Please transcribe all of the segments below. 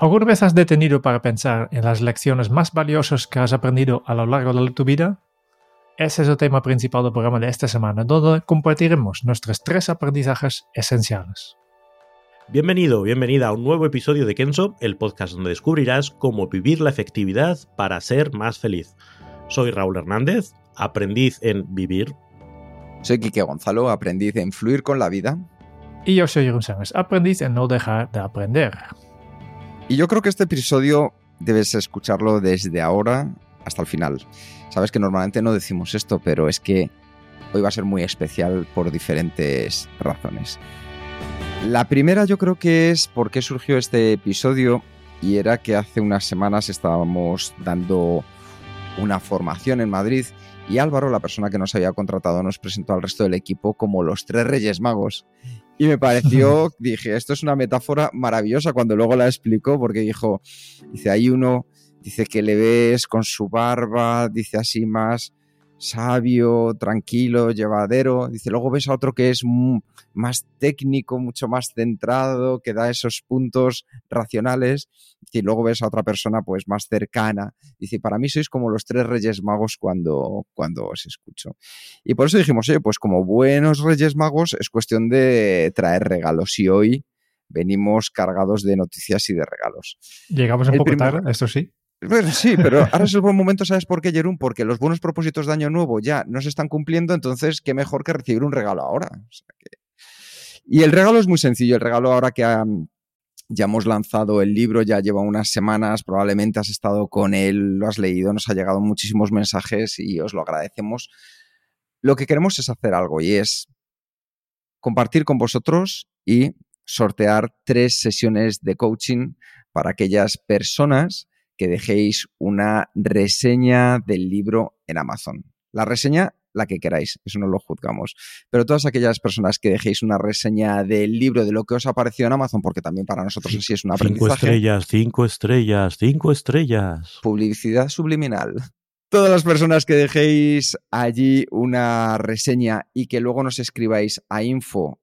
¿Alguna vez has detenido para pensar en las lecciones más valiosas que has aprendido a lo largo de tu vida? Ese es el tema principal del programa de esta semana, donde compartiremos nuestros tres aprendizajes esenciales. Bienvenido, bienvenida a un nuevo episodio de Kenso, el podcast donde descubrirás cómo vivir la efectividad para ser más feliz. Soy Raúl Hernández, aprendiz en vivir. Soy Quique Gonzalo, aprendiz en fluir con la vida. Y yo soy Jeroen Sánchez, aprendiz en no dejar de aprender. Y yo creo que este episodio debes escucharlo desde ahora hasta el final. Sabes que normalmente no decimos esto, pero es que hoy va a ser muy especial por diferentes razones. La primera yo creo que es por qué surgió este episodio y era que hace unas semanas estábamos dando una formación en Madrid y Álvaro, la persona que nos había contratado, nos presentó al resto del equipo como los tres Reyes Magos. Y me pareció, dije, esto es una metáfora maravillosa cuando luego la explicó, porque dijo, dice, hay uno, dice que le ves con su barba, dice así más sabio, tranquilo, llevadero. Dice, luego ves a otro que es más técnico, mucho más centrado, que da esos puntos racionales. Y luego ves a otra persona pues más cercana. Dice, para mí sois como los tres reyes magos cuando, cuando os escucho. Y por eso dijimos, oye, pues como buenos reyes magos es cuestión de traer regalos. Y hoy venimos cargados de noticias y de regalos. Llegamos un poco tarde, esto sí. Bueno, sí, pero ahora es el buen momento, ¿sabes por qué, Jerún? Porque los buenos propósitos de Año Nuevo ya no se están cumpliendo, entonces qué mejor que recibir un regalo ahora. Y el regalo es muy sencillo. El regalo ahora que ya hemos lanzado el libro, ya lleva unas semanas, probablemente has estado con él, lo has leído, nos ha llegado muchísimos mensajes y os lo agradecemos. Lo que queremos es hacer algo y es compartir con vosotros y sortear tres sesiones de coaching para aquellas personas que dejéis una reseña del libro en Amazon. La reseña, la que queráis, eso no lo juzgamos. Pero todas aquellas personas que dejéis una reseña del libro, de lo que os ha parecido en Amazon, porque también para nosotros así es una aprendizaje. Cinco estrellas, cinco estrellas, cinco estrellas. Publicidad subliminal. Todas las personas que dejéis allí una reseña y que luego nos escribáis a info.kenso.es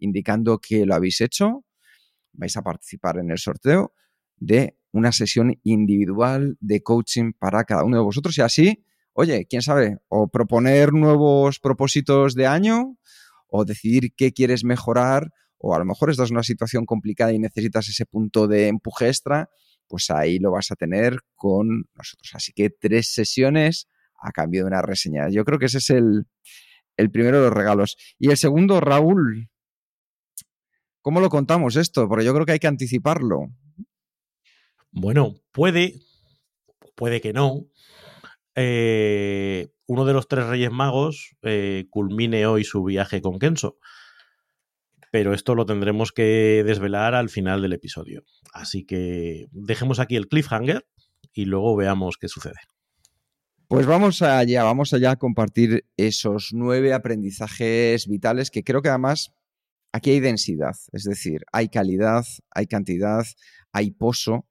indicando que lo habéis hecho, vais a participar en el sorteo de una sesión individual de coaching para cada uno de vosotros y así, oye, quién sabe, o proponer nuevos propósitos de año o decidir qué quieres mejorar o a lo mejor estás en una situación complicada y necesitas ese punto de empuje extra, pues ahí lo vas a tener con nosotros. Así que tres sesiones a cambio de una reseña. Yo creo que ese es el, el primero de los regalos. Y el segundo, Raúl, ¿cómo lo contamos esto? Porque yo creo que hay que anticiparlo. Bueno, puede, puede que no. Eh, uno de los tres Reyes Magos eh, culmine hoy su viaje con Kenso. Pero esto lo tendremos que desvelar al final del episodio. Así que dejemos aquí el cliffhanger y luego veamos qué sucede. Pues vamos allá, vamos allá a compartir esos nueve aprendizajes vitales que creo que además aquí hay densidad, es decir, hay calidad, hay cantidad, hay pozo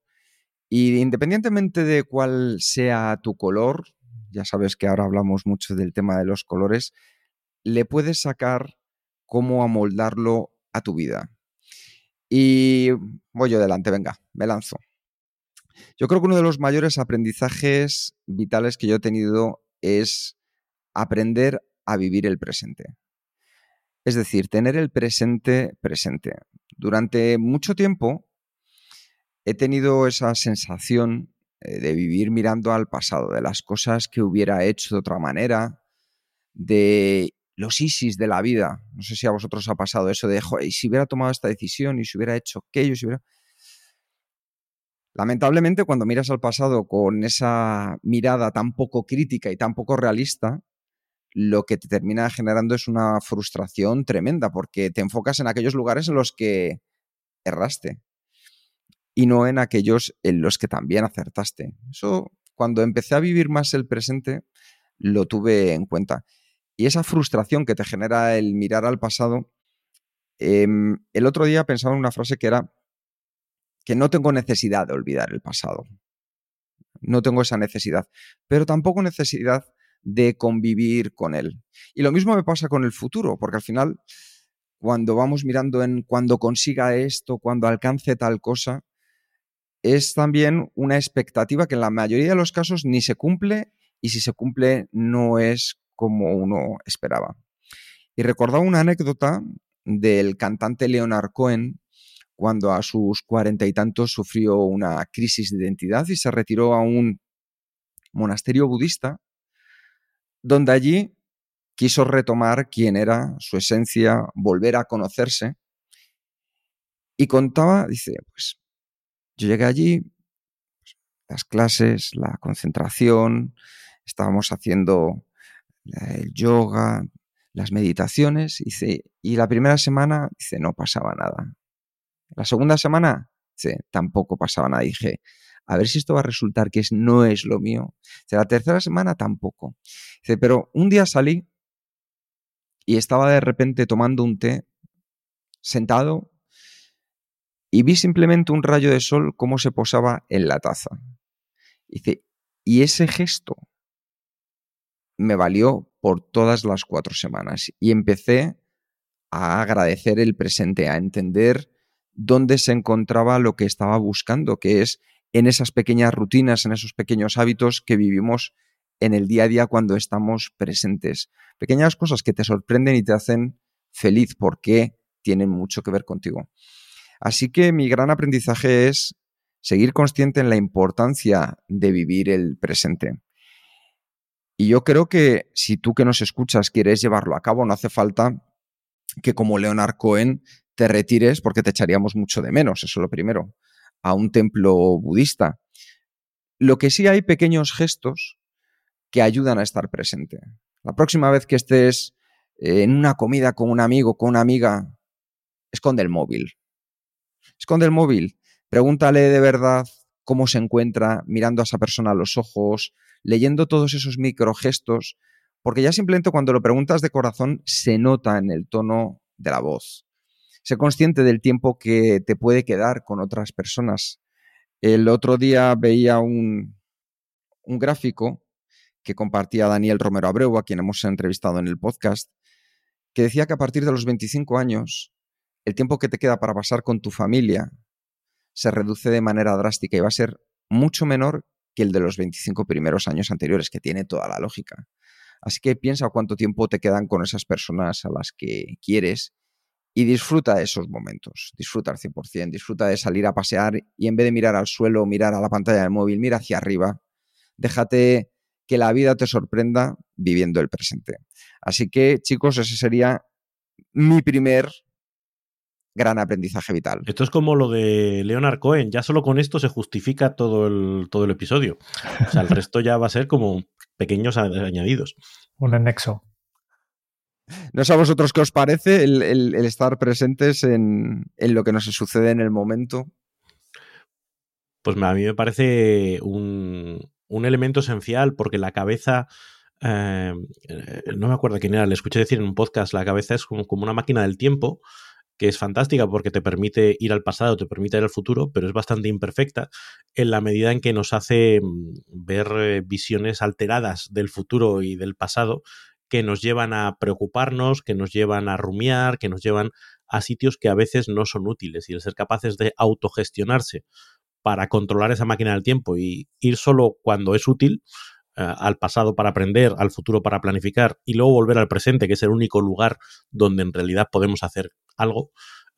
y independientemente de cuál sea tu color, ya sabes que ahora hablamos mucho del tema de los colores, le puedes sacar cómo amoldarlo a tu vida. Y voy yo adelante, venga, me lanzo. Yo creo que uno de los mayores aprendizajes vitales que yo he tenido es aprender a vivir el presente. Es decir, tener el presente presente. Durante mucho tiempo he tenido esa sensación eh, de vivir mirando al pasado, de las cosas que hubiera hecho de otra manera, de los ISIS de la vida. No sé si a vosotros ha pasado eso de, y si hubiera tomado esta decisión, y si hubiera hecho aquello, si hubiera... Lamentablemente, cuando miras al pasado con esa mirada tan poco crítica y tan poco realista, lo que te termina generando es una frustración tremenda porque te enfocas en aquellos lugares en los que erraste y no en aquellos en los que también acertaste. Eso, cuando empecé a vivir más el presente, lo tuve en cuenta. Y esa frustración que te genera el mirar al pasado, em, el otro día pensaba en una frase que era que no tengo necesidad de olvidar el pasado. No tengo esa necesidad, pero tampoco necesidad de convivir con él. Y lo mismo me pasa con el futuro, porque al final, cuando vamos mirando en cuando consiga esto, cuando alcance tal cosa, es también una expectativa que en la mayoría de los casos ni se cumple y si se cumple no es como uno esperaba. Y recordaba una anécdota del cantante Leonard Cohen cuando a sus cuarenta y tantos sufrió una crisis de identidad y se retiró a un monasterio budista, donde allí quiso retomar quién era, su esencia, volver a conocerse. Y contaba, dice, pues yo llegué allí, las clases, la concentración, estábamos haciendo el yoga, las meditaciones, dice, y la primera semana, dice, no pasaba nada. La segunda semana, tampoco pasaba nada. dije, a ver si esto va a resultar que es, no es lo mío. La tercera semana tampoco. Pero un día salí y estaba de repente tomando un té, sentado, y vi simplemente un rayo de sol cómo se posaba en la taza. Dice, y ese gesto me valió por todas las cuatro semanas y empecé a agradecer el presente, a entender dónde se encontraba lo que estaba buscando, que es en esas pequeñas rutinas, en esos pequeños hábitos que vivimos en el día a día cuando estamos presentes. Pequeñas cosas que te sorprenden y te hacen feliz porque tienen mucho que ver contigo. Así que mi gran aprendizaje es seguir consciente en la importancia de vivir el presente. Y yo creo que si tú que nos escuchas quieres llevarlo a cabo, no hace falta que como Leonard Cohen te retires porque te echaríamos mucho de menos, eso es lo primero, a un templo budista. Lo que sí hay pequeños gestos que ayudan a estar presente. La próxima vez que estés en una comida con un amigo, con una amiga, esconde el móvil Esconde el móvil, pregúntale de verdad cómo se encuentra, mirando a esa persona a los ojos, leyendo todos esos microgestos, porque ya simplemente cuando lo preguntas de corazón se nota en el tono de la voz. Sé consciente del tiempo que te puede quedar con otras personas. El otro día veía un, un gráfico que compartía Daniel Romero Abreu, a quien hemos entrevistado en el podcast, que decía que a partir de los 25 años el tiempo que te queda para pasar con tu familia se reduce de manera drástica y va a ser mucho menor que el de los 25 primeros años anteriores, que tiene toda la lógica. Así que piensa cuánto tiempo te quedan con esas personas a las que quieres y disfruta de esos momentos. Disfruta al 100%, disfruta de salir a pasear y en vez de mirar al suelo, mirar a la pantalla del móvil, mira hacia arriba. Déjate que la vida te sorprenda viviendo el presente. Así que, chicos, ese sería mi primer gran aprendizaje vital. Esto es como lo de Leonard Cohen, ya solo con esto se justifica todo el, todo el episodio. O sea, el resto ya va a ser como pequeños añadidos. Un anexo. No sé a vosotros qué os parece el, estar presentes en, lo que nos sucede en el momento. Pues a mí me parece un, elemento esencial porque la cabeza... Eh, no me acuerdo quién era, le escuché decir en un podcast, la cabeza es como, como una máquina del tiempo que es fantástica porque te permite ir al pasado, te permite ir al futuro, pero es bastante imperfecta en la medida en que nos hace mm, ver eh, visiones alteradas del futuro y del pasado que nos llevan a preocuparnos, que nos llevan a rumiar, que nos llevan a sitios que a veces no son útiles. Y el ser capaces de autogestionarse para controlar esa máquina del tiempo y ir solo cuando es útil, al pasado para aprender, al futuro para planificar y luego volver al presente, que es el único lugar donde en realidad podemos hacer algo,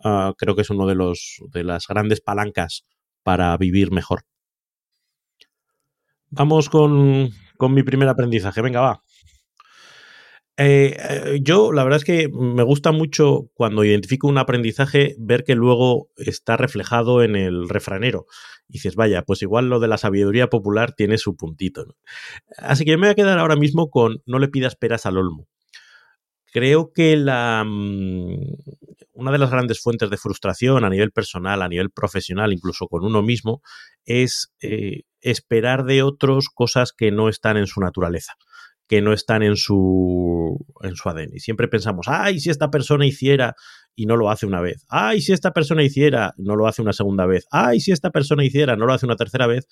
ah, creo que es uno de los de las grandes palancas para vivir mejor. Vamos con, con mi primer aprendizaje. Venga, va. Eh, eh, yo, la verdad es que me gusta mucho cuando identifico un aprendizaje ver que luego está reflejado en el refranero. Y dices, vaya, pues igual lo de la sabiduría popular tiene su puntito. Así que yo me voy a quedar ahora mismo con no le pidas peras al olmo. Creo que la, mm, una de las grandes fuentes de frustración a nivel personal, a nivel profesional, incluso con uno mismo, es eh, esperar de otros cosas que no están en su naturaleza que no están en su, en su ADN. Y siempre pensamos, ay, si esta persona hiciera y no lo hace una vez, ay, si esta persona hiciera, no lo hace una segunda vez, ay, si esta persona hiciera, no lo hace una tercera vez,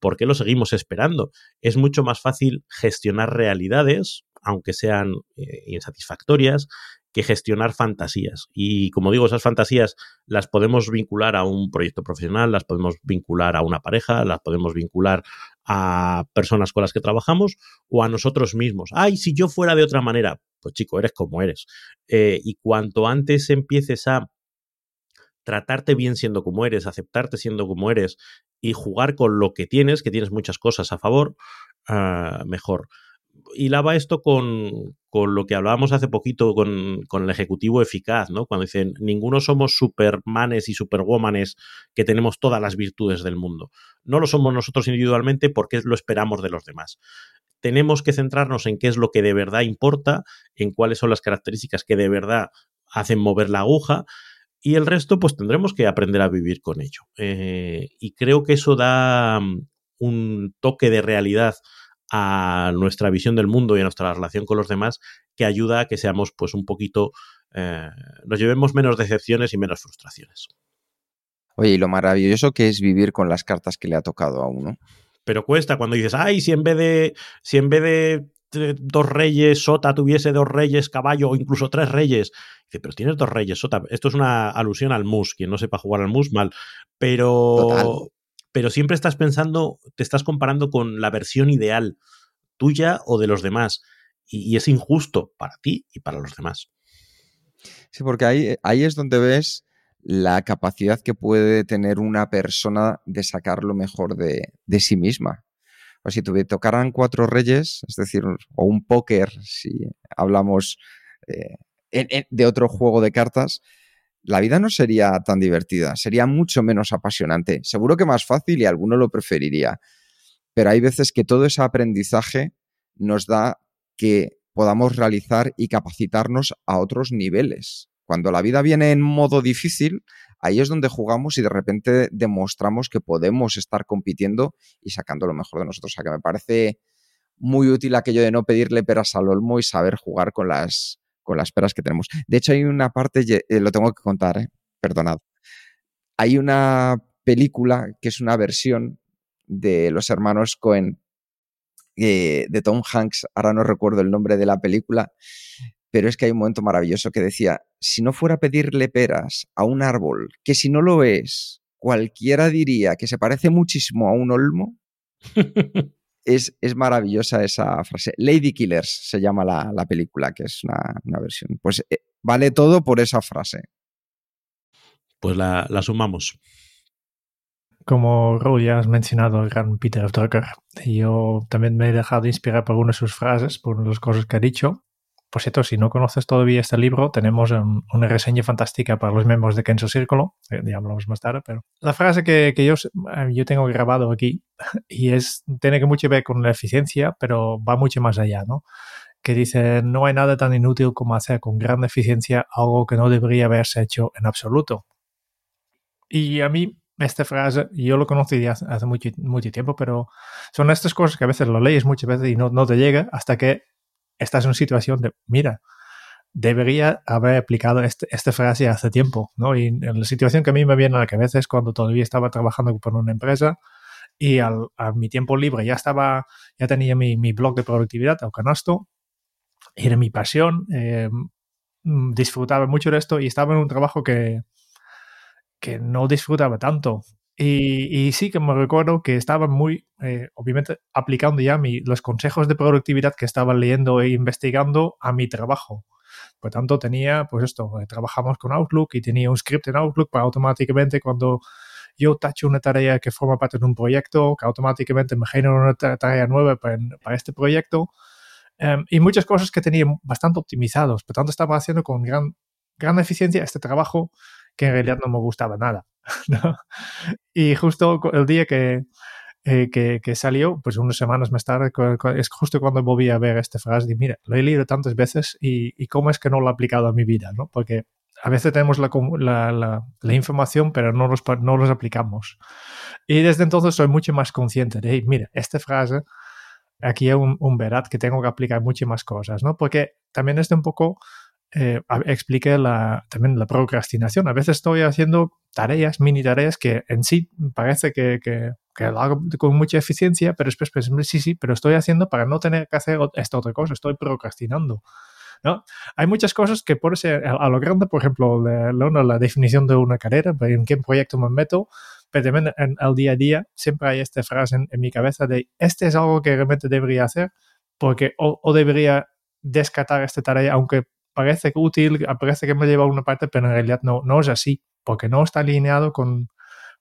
¿por qué lo seguimos esperando? Es mucho más fácil gestionar realidades, aunque sean eh, insatisfactorias, que gestionar fantasías. Y como digo, esas fantasías las podemos vincular a un proyecto profesional, las podemos vincular a una pareja, las podemos vincular a personas con las que trabajamos o a nosotros mismos. Ay, si yo fuera de otra manera, pues chico, eres como eres. Eh, y cuanto antes empieces a tratarte bien siendo como eres, aceptarte siendo como eres y jugar con lo que tienes, que tienes muchas cosas a favor, ah, mejor hilaba esto con, con, lo que hablábamos hace poquito con, con, el ejecutivo eficaz, ¿no? Cuando dicen, ninguno somos supermanes y superwomanes que tenemos todas las virtudes del mundo. No lo somos nosotros individualmente porque lo esperamos de los demás. Tenemos que centrarnos en qué es lo que de verdad importa, en cuáles son las características que de verdad hacen mover la aguja y el resto pues tendremos que aprender a vivir con ello. Eh, y creo que eso da mm, un toque de realidad a nuestra visión del mundo y a nuestra relación con los demás que ayuda a que seamos pues un poquito, eh, nos llevemos menos decepciones y menos frustraciones. Oye, y lo maravilloso que es vivir con las cartas que le ha tocado a uno. Pero cuesta cuando dices, ay, si en vez de, si en vez de dos reyes, Sota tuviese dos reyes, caballo o incluso tres reyes. Dice, pero tienes dos reyes, Sota. Esto es una alusión al mus. Quien no sepa jugar al mus, mal. Pero, pero siempre estás pensando, te estás comparando con la versión ideal tuya o de los demás. Y, es injusto para ti y para los demás. Sí, porque ahí, ahí es donde ves la capacidad que puede tener una persona de sacar lo mejor de, sí misma. O si te tocaran cuatro reyes, es decir, o un póker, si hablamos eh, de otro juego de cartas, la vida no sería tan divertida, sería mucho menos apasionante. Seguro que más fácil y alguno lo preferiría. Pero hay veces que todo ese aprendizaje nos da que podamos realizar y capacitarnos a otros niveles. Cuando la vida viene en modo difícil, ahí es donde jugamos y de repente demostramos que podemos estar compitiendo y sacando lo mejor de nosotros. O sea que me parece muy útil aquello de no pedirle peras al olmo y saber jugar con las, con las peras que tenemos. De hecho, hay una parte, eh, lo tengo que contar, eh, perdonad. Hay una película que es una versión de los hermanos Cohen, eh, de Tom Hanks, ahora no recuerdo el nombre de la película, pero es que hay un momento maravilloso que decía, si no fuera a pedirle peras a un árbol, que si no lo es, cualquiera diría que se parece muchísimo a un olmo, es, maravillosa esa frase. Lady Killers se llama la, película, que es una, versión. Pues eh, vale todo por esa frase. Pues la, sumamos. Como Raúl ya has mencionado el gran Peter Drucker, yo también me he dejado inspirar por una de sus frases, por las cosas que ha dicho. Por cierto, si no conoces todavía este libro, tenemos una reseña fantástica para los miembros de Kenzo Círculo, eh, ya hablamos más tarde, pero la frase que, yo, eh, yo tengo grabado aquí y es, tiene que mucho ver con la eficiencia, pero va mucho más allá, ¿no? Que dice, no hay nada tan inútil como hacer con gran eficiencia algo que no debería haberse hecho en absoluto. Y a mí esta frase, yo lo conocí hace, hace mucho, mucho, tiempo, pero son estas cosas que a veces lo lees muchas veces y no, no te llega hasta que estás en una situación de, mira, debería haber aplicado este, esta frase hace tiempo, ¿no? Y la situación que a mí me viene a la cabeza es cuando todavía estaba trabajando por una empresa y al, a mi tiempo libre ya estaba, ya tenía mi, mi blog de productividad, el canasto, era mi pasión, eh, mm, disfrutaba mucho de esto y estaba en un trabajo que, que no disfrutaba tanto. Y, sí que me recuerdo que estaba muy, eh, obviamente, aplicando ya mi, los consejos de productividad que estaba leyendo e investigando a mi trabajo. Por tanto, tenía, pues esto, eh, trabajamos con Outlook y tenía un script en Outlook para automáticamente cuando yo tacho una tarea que forma parte de un proyecto, que automáticamente me genera una tarea nueva para, para este proyecto. Em, y muchas cosas que tenía bastante optimizados. Por tanto, estaba haciendo con gran, gran eficiencia este trabajo que en realidad no me gustaba nada. ¿no? Y justo el día que, eh, que, que, salió, pues unas semanas más tarde, es justo cuando volví a ver esta frase de, mira, lo he leído tantas veces y, y cómo es que no lo he aplicado a mi vida, ¿no? Porque a veces tenemos la, la, la, la información, pero no los, no los aplicamos. Y desde entonces soy mucho más consciente de, hey, mira, esta frase, aquí hay un, un verat que tengo que aplicar muchas más cosas, ¿no? Porque también es un poco eh, expliqué la, también la procrastinación. A veces estoy haciendo tareas, mini tareas que en sí parece que, que, que lo hago con mucha eficiencia, pero después pues, sí, sí, pero estoy haciendo para no tener que hacer esta otra cosa, estoy procrastinando. ¿no? Hay muchas cosas que por ser a lo grande, por ejemplo, la, la, la definición de una carrera, en qué proyecto me meto, pero también en el día a día siempre hay esta frase en, en mi cabeza de, este es algo que realmente debería hacer, porque o, o debería descartar esta tarea, aunque parece útil, parece que me lleva a una parte, pero en realidad no, no es así, porque no está alineado con,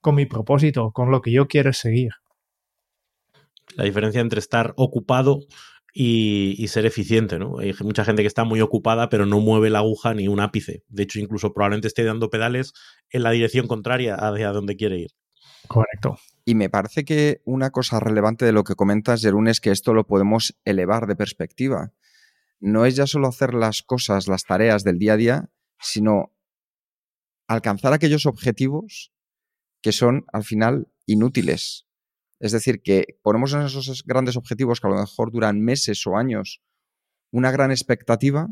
con mi propósito, con lo que yo quiero seguir. La diferencia entre estar ocupado y, y, ser eficiente, ¿no? Hay mucha gente que está muy ocupada pero no mueve la aguja ni un ápice. De hecho, incluso probablemente esté dando pedales en la dirección contraria hacia donde quiere ir. Correcto. Y me parece que una cosa relevante de lo que comentas, Jerún, es que esto lo podemos elevar de perspectiva. No es ya solo hacer las cosas, las tareas del día a día, sino alcanzar aquellos objetivos que son al final inútiles. Es decir, que ponemos en esos grandes objetivos que a lo mejor duran meses o años una gran expectativa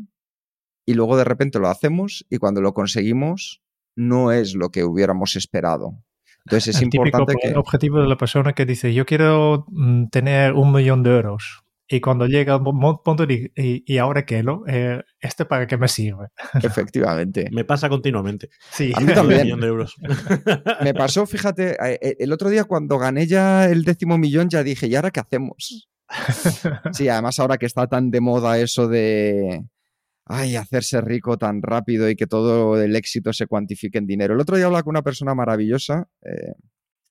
y luego de repente lo hacemos y cuando lo conseguimos no es lo que hubiéramos esperado. Entonces es el importante típico que... objetivo de la persona que dice yo quiero mm, tener un millón de euros y cuando llega un punto y, y, y ahora qué, ¿no? Eh, ¿Este para qué me sirve? Efectivamente. Me pasa continuamente. Sí. A mí también. Un millón de euros. me pasó, fíjate, eh, el otro día cuando gané ya el décimo millón ya dije, ¿y ahora qué hacemos? Sí, además ahora que está tan de moda eso de... Ay, hacerse rico tan rápido y que todo el éxito se cuantifique en dinero. El otro día hablaba con una persona maravillosa, eh,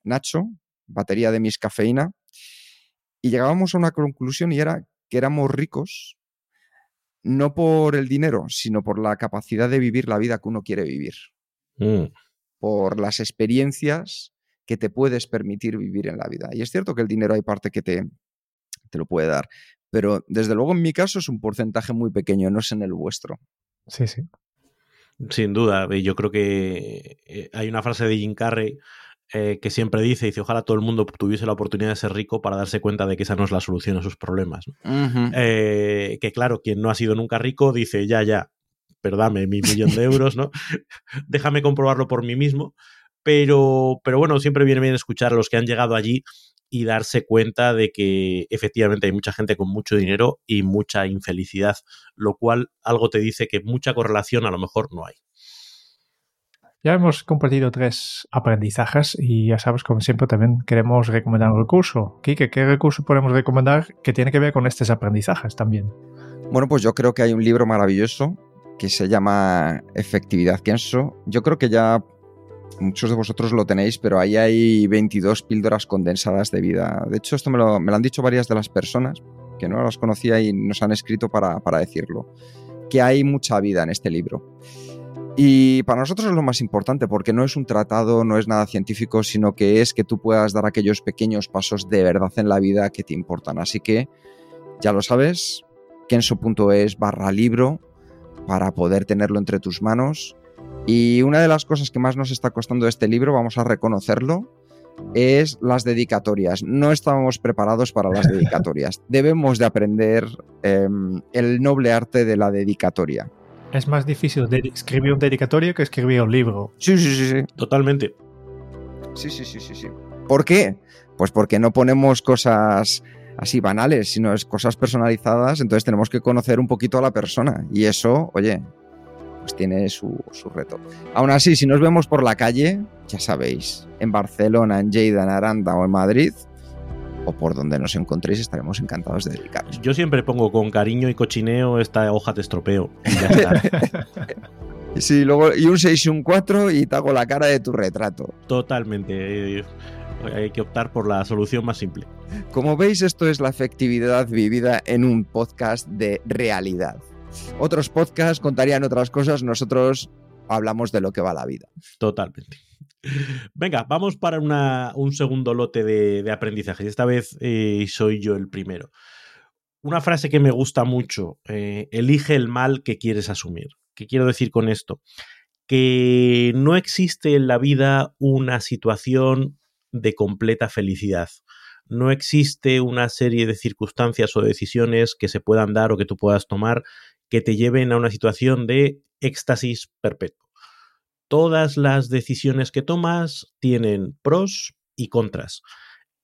Nacho, batería de mis cafeína, y llegábamos a una conclusión y era que éramos ricos no por el dinero, sino por la capacidad de vivir la vida que uno quiere vivir. Mm. Por las experiencias que te puedes permitir vivir en la vida. Y es cierto que el dinero hay parte que te, te lo puede dar, pero desde luego en mi caso es un porcentaje muy pequeño, no es en el vuestro. Sí, sí. Sin duda, yo creo que eh, hay una frase de Jim Carrey eh, que siempre dice, dice, ojalá todo el mundo tuviese la oportunidad de ser rico para darse cuenta de que esa no es la solución a sus problemas. ¿no? Uh -huh. eh, que claro, quien no ha sido nunca rico dice, ya, ya, pero dame mi millón de euros, ¿no? Déjame comprobarlo por mí mismo. Pero, pero bueno, siempre viene bien escuchar a los que han llegado allí y darse cuenta de que efectivamente hay mucha gente con mucho dinero y mucha infelicidad, lo cual algo te dice que mucha correlación a lo mejor no hay. Ya hemos compartido tres aprendizajes y ya sabes, como siempre, también queremos recomendar un recurso. Kike, ¿qué recurso podemos recomendar que tiene que ver con estos aprendizajes también? Bueno, pues yo creo que hay un libro maravilloso que se llama Efectividad Kenso. Yo creo que ya muchos de vosotros lo tenéis, pero ahí hay 22 píldoras condensadas de vida. De hecho, esto me lo, me han dicho varias de las personas que no las conocía y nos han escrito para, para decirlo, que hay mucha vida en este libro. Y para nosotros es lo más importante porque no es un tratado, no es nada científico, sino que es que tú puedas dar aquellos pequeños pasos de verdad en la vida que te importan. Así que ya lo sabes, kenso.es barra libro para poder tenerlo entre tus manos. Y una de las cosas que más nos está costando este libro, vamos a reconocerlo, es las dedicatorias. No estábamos preparados para las dedicatorias. Debemos de aprender eh, el noble arte de la dedicatoria es más difícil de escribir un dedicatorio que escribir un libro. Sí, sí, sí, sí. Totalmente. Sí, sí, sí, sí, sí. ¿Por qué? Pues porque no ponemos cosas así banales, sino es cosas personalizadas, entonces tenemos que conocer un poquito a la persona. Y eso, oye, pues tiene su, su reto. Aún así, si nos vemos por la calle, ya sabéis, en Barcelona, en Lleida, en Aranda o en Madrid, o por donde nos encontréis, estaremos encantados de dedicaros. Yo siempre pongo con cariño y cochineo esta hoja te estropeo. Y ya está. sí, luego, y un 6 y un 4 y te hago la cara de tu retrato. Totalmente. hay que optar por la solución más simple. Como veis, esto es la efectividad vivida en un podcast de realidad. Otros podcasts contarían otras cosas, nosotros hablamos de lo que va la vida. Totalmente. Venga, vamos para un segundo lote de, aprendizaje. Esta vez eh, soy yo el primero. Una frase que me gusta mucho, eh, elige el mal que quieres asumir. ¿Qué quiero decir con esto? Que no existe en la vida una situación de completa felicidad. No existe una serie de circunstancias o decisiones que se puedan dar o que tú puedas tomar que te lleven a una situación de éxtasis perpetuo. Todas las decisiones que tomas tienen pros y contras.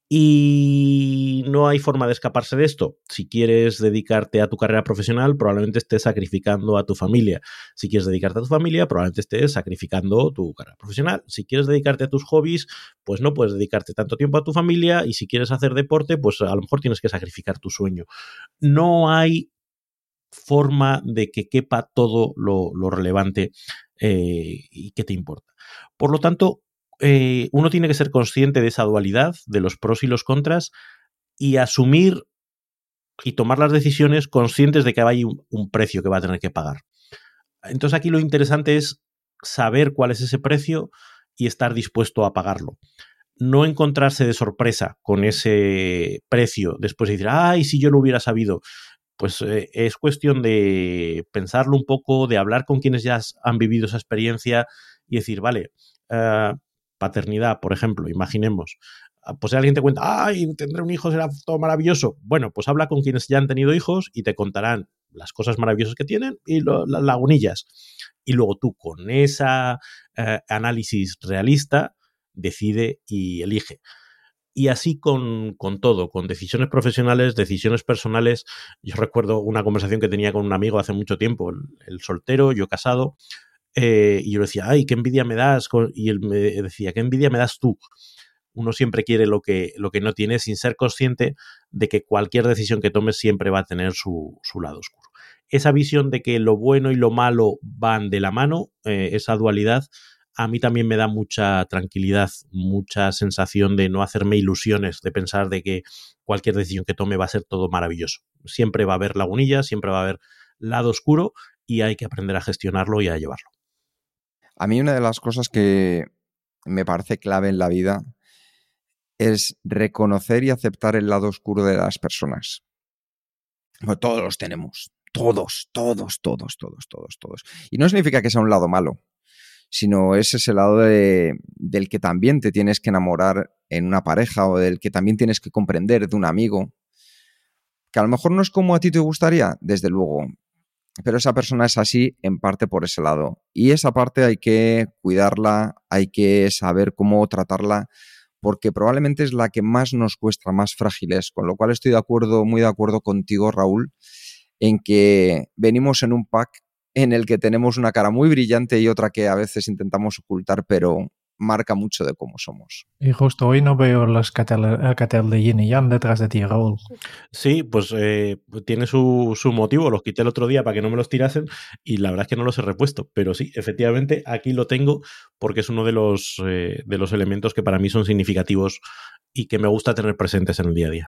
Y no hay forma de escaparse de esto. Si quieres dedicarte a tu carrera profesional, probablemente estés sacrificando a tu familia. Si quieres dedicarte a tu familia, probablemente estés sacrificando tu carrera profesional. Si quieres dedicarte a tus hobbies, pues no puedes dedicarte tanto tiempo a tu familia. Y si quieres hacer deporte, pues a lo mejor tienes que sacrificar tu sueño. No hay forma de que quepa todo lo, relevante eh, y que te importa. Por lo tanto, eh, uno tiene que ser consciente de esa dualidad, de los pros y los contras, y asumir y tomar las decisiones conscientes de que hay un, precio que va a tener que pagar. Entonces aquí lo interesante es saber cuál es ese precio y estar dispuesto a pagarlo. No encontrarse de sorpresa con ese precio después de decir, ay, si yo lo hubiera sabido. Pues eh, es cuestión de pensarlo un poco, de hablar con quienes ya han vivido esa experiencia y decir, vale, uh, paternidad, por ejemplo, imaginemos, ah, pues alguien te cuenta, ay, tendré un hijo, será todo maravilloso. Bueno, pues habla con quienes ya han tenido hijos y te contarán las cosas maravillosas que tienen y las lagunillas. Y luego tú con ese eh, análisis realista decide y elige. Y así con, con, todo, con decisiones profesionales, decisiones personales. Yo recuerdo una conversación que tenía con un amigo hace mucho tiempo, el soltero, yo casado, eh, y yo decía, ay, qué envidia me das. Y él me decía, qué envidia me das tú. Uno siempre quiere lo que, lo que no tiene sin ser consciente de que cualquier decisión que tomes siempre va a tener su, lado oscuro. Esa visión de que lo bueno y lo malo van de la mano, eh, esa dualidad, a mí también me da mucha tranquilidad, mucha sensación de no hacerme ilusiones, de pensar de que cualquier decisión que tome va a ser todo maravilloso. Siempre va a haber lagunillas, siempre va a haber lado oscuro y hay que aprender a gestionarlo y a llevarlo. A mí una de las cosas que me parece clave en la vida es reconocer y aceptar el lado oscuro de las personas. todos los tenemos, todos, todos, todos, todos, todos, todos. Y no significa que sea un lado malo, sino es ese lado del que también te tienes que enamorar en una pareja o del que también tienes que comprender de un amigo, que a lo mejor no es como a ti te gustaría, desde luego, pero esa persona es así en parte por ese lado. Y esa parte hay que cuidarla, hay que saber cómo tratarla, porque probablemente es la que más nos cuesta, más frágil es. Con lo cual estoy de acuerdo, muy de acuerdo contigo, Raúl, en que venimos en un pack en el que tenemos una cara muy brillante y otra que a veces intentamos ocultar, pero marca mucho de cómo somos. Y justo hoy no veo los catel de Yin y Yang detrás de ti, Raúl. Sí, pues eh, tiene su, motivo. Los quité el otro día para que no me los tirasen y la verdad es que no los he repuesto. Pero sí, efectivamente, aquí lo tengo porque es uno de los, eh, de los elementos que para mí son significativos y que me gusta tener presentes en el día a día.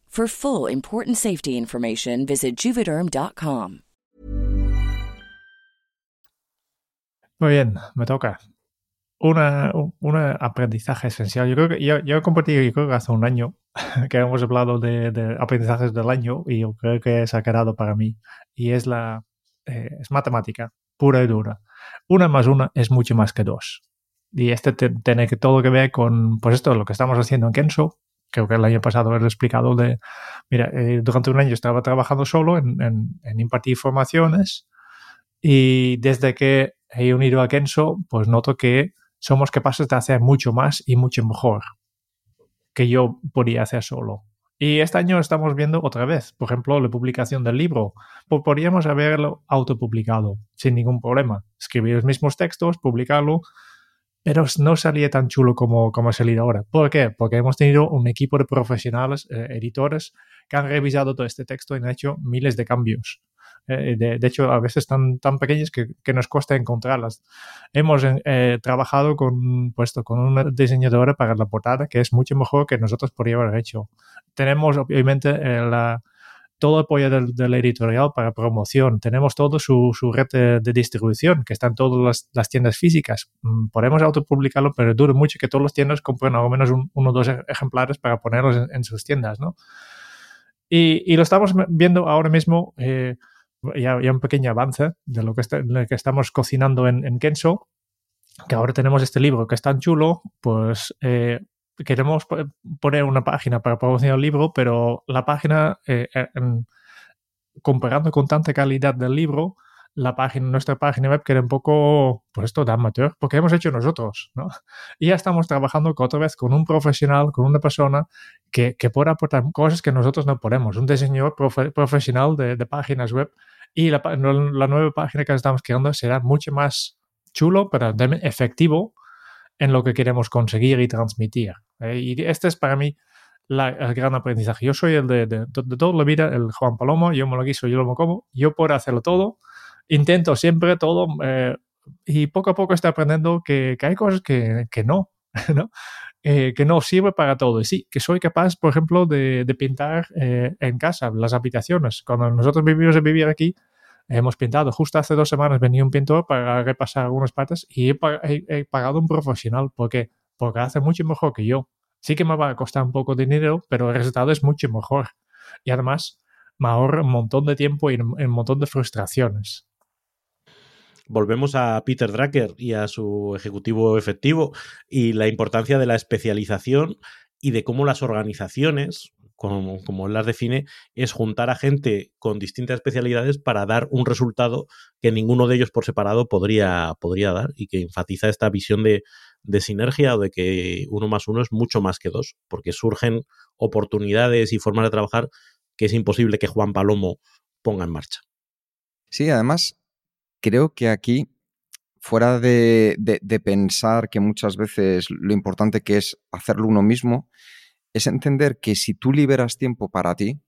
For full important safety information, visit juvederm.com. Muy bien, me toca. Una, un, aprendizaje esencial. Yo creo que yo, yo compartí, yo creo que hace un año que hemos hablado de, de aprendizajes del año y yo creo que se ha quedado para mí. Y es la eh, es matemática, pura y dura. Una más una es mucho más que dos. Y este te, tiene que todo que ver con, pues esto, lo que estamos haciendo en Kenso. Creo que el año pasado he explicado de, mira, eh, durante un año estaba trabajando solo en, en, en impartir formaciones y desde que he unido a Kenso, pues noto que somos capaces de hacer mucho más y mucho mejor que yo podía hacer solo. Y este año estamos viendo otra vez, por ejemplo, la publicación del libro. Pues podríamos haberlo autopublicado sin ningún problema. Escribir los mismos textos, publicarlo, pero no salía tan chulo como, como ha salido ahora. ¿Por qué? Porque hemos tenido un equipo de profesionales, eh, editores, que han revisado todo este texto y han hecho miles de cambios. Eh, de, de, hecho, a veces tan, tan pequeñas que, que nos cuesta encontrarlas. Hemos eh, trabajado con, puesto, con una diseñadora para la portada que es mucho mejor que nosotros podríamos haber hecho. Tenemos, obviamente, eh, la, todo el apoyo del, del, editorial para promoción. Tenemos todo su, su red de, de, distribución, que están todas las, las, tiendas físicas. Mm, podemos autopublicarlo, pero dura mucho que todas las tiendas compren al menos un, uno o dos ejemplares para ponerlos en, en sus tiendas, ¿no? Y, y, lo estamos viendo ahora mismo. Eh, ya, ya, un pequeño avance de lo que, está, lo que estamos cocinando en, en, Kenso, que ahora tenemos este libro que es tan chulo, pues eh, queremos poner una página para promocionar el libro, pero la página, eh, en, comparando con tanta calidad del libro, la página, nuestra página web queda un poco, pues esto de amateur, porque hemos hecho nosotros, ¿no? Y ya estamos trabajando otra vez con un profesional, con una persona que, que pueda aportar cosas que nosotros no podemos, un diseñador profe, profesional de, de, páginas web y la, la, nueva página que estamos creando será mucho más chulo, pero efectivo en lo que queremos conseguir y transmitir. ¿Eh? Y este es para mí la, el gran aprendizaje. Yo soy el de, de, de, toda la vida, el Juan Palomo, yo me lo guiso, yo lo como, yo puedo hacerlo todo, intento siempre todo eh, y poco a poco estoy aprendiendo que, que hay cosas que, que no, ¿no? Eh, que no sirve para todo. Y sí, que soy capaz, por ejemplo, de, de pintar eh, en casa las habitaciones. Cuando nosotros vivimos en vivir aquí, hemos pintado. Justo hace dos semanas venía un pintor para repasar algunas partes y he, he, he pagado un profesional. ¿Por qué? Porque hace mucho mejor que yo. Sí que me va a costar un poco de dinero, pero el resultado es mucho mejor. Y además me ahorra un montón de tiempo y un montón de frustraciones volvemos a Peter Drucker y a su ejecutivo efectivo y la importancia de la especialización y de cómo las organizaciones, como, como, las define, es juntar a gente con distintas especialidades para dar un resultado que ninguno de ellos por separado podría, podría dar y que enfatiza esta visión de, de sinergia o de que uno más uno es mucho más que dos, porque surgen oportunidades y formas de trabajar que es imposible que Juan Palomo ponga en marcha. Sí, además, creo que aquí, fuera de, de, de, pensar que muchas veces lo importante que es hacerlo uno mismo, es entender que si tú liberas tiempo para ti,